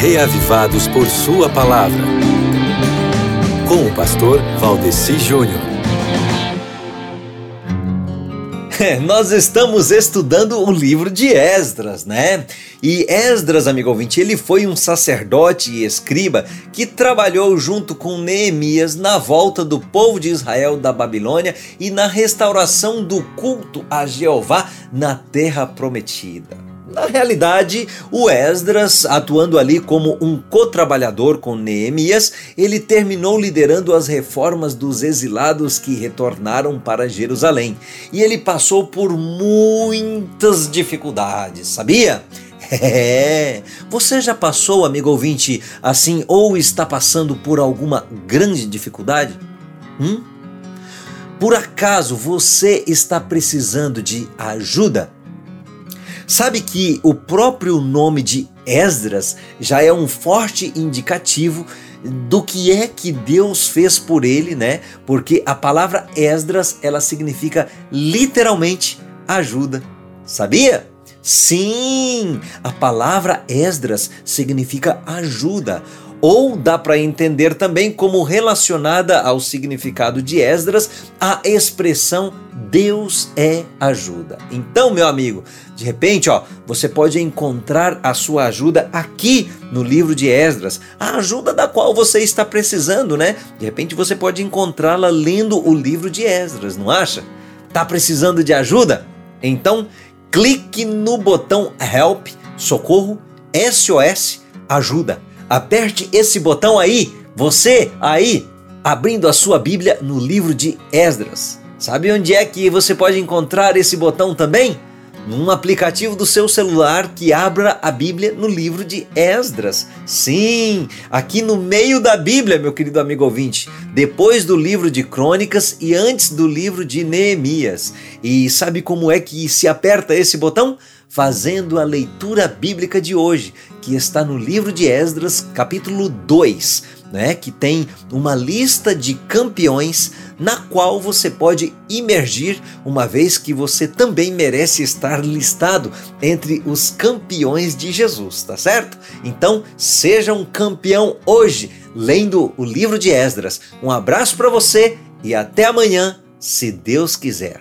reavivados por Sua palavra. Com o pastor Valdeci Júnior. É, nós estamos estudando o livro de Esdras, né? E Esdras, amigo ouvinte, ele foi um sacerdote e escriba que trabalhou junto com Neemias na volta do povo de Israel da Babilônia e na restauração do culto a Jeová na terra prometida. Na realidade, o Esdras, atuando ali como um co-trabalhador com Neemias, ele terminou liderando as reformas dos exilados que retornaram para Jerusalém. E ele passou por muitas dificuldades, sabia? É, você já passou, amigo ouvinte, assim ou está passando por alguma grande dificuldade? Hum? Por acaso você está precisando de ajuda? Sabe que o próprio nome de Esdras já é um forte indicativo do que é que Deus fez por ele, né? Porque a palavra Esdras, ela significa literalmente ajuda. Sabia? Sim, a palavra Esdras significa ajuda ou dá para entender também como relacionada ao significado de Esdras a expressão Deus é ajuda. Então, meu amigo, de repente, ó, você pode encontrar a sua ajuda aqui no livro de Esdras, a ajuda da qual você está precisando, né? De repente você pode encontrá-la lendo o livro de Esdras, não acha? Tá precisando de ajuda? Então, clique no botão Help, socorro, SOS, ajuda Aperte esse botão aí, você aí, abrindo a sua Bíblia no livro de Esdras. Sabe onde é que você pode encontrar esse botão também? Num aplicativo do seu celular que abra a Bíblia no livro de Esdras. Sim, aqui no meio da Bíblia, meu querido amigo ouvinte, depois do livro de Crônicas e antes do livro de Neemias. E sabe como é que se aperta esse botão? fazendo a leitura bíblica de hoje, que está no livro de Esdras, capítulo 2, né, que tem uma lista de campeões na qual você pode imergir, uma vez que você também merece estar listado entre os campeões de Jesus, tá certo? Então, seja um campeão hoje, lendo o livro de Esdras. Um abraço para você e até amanhã, se Deus quiser.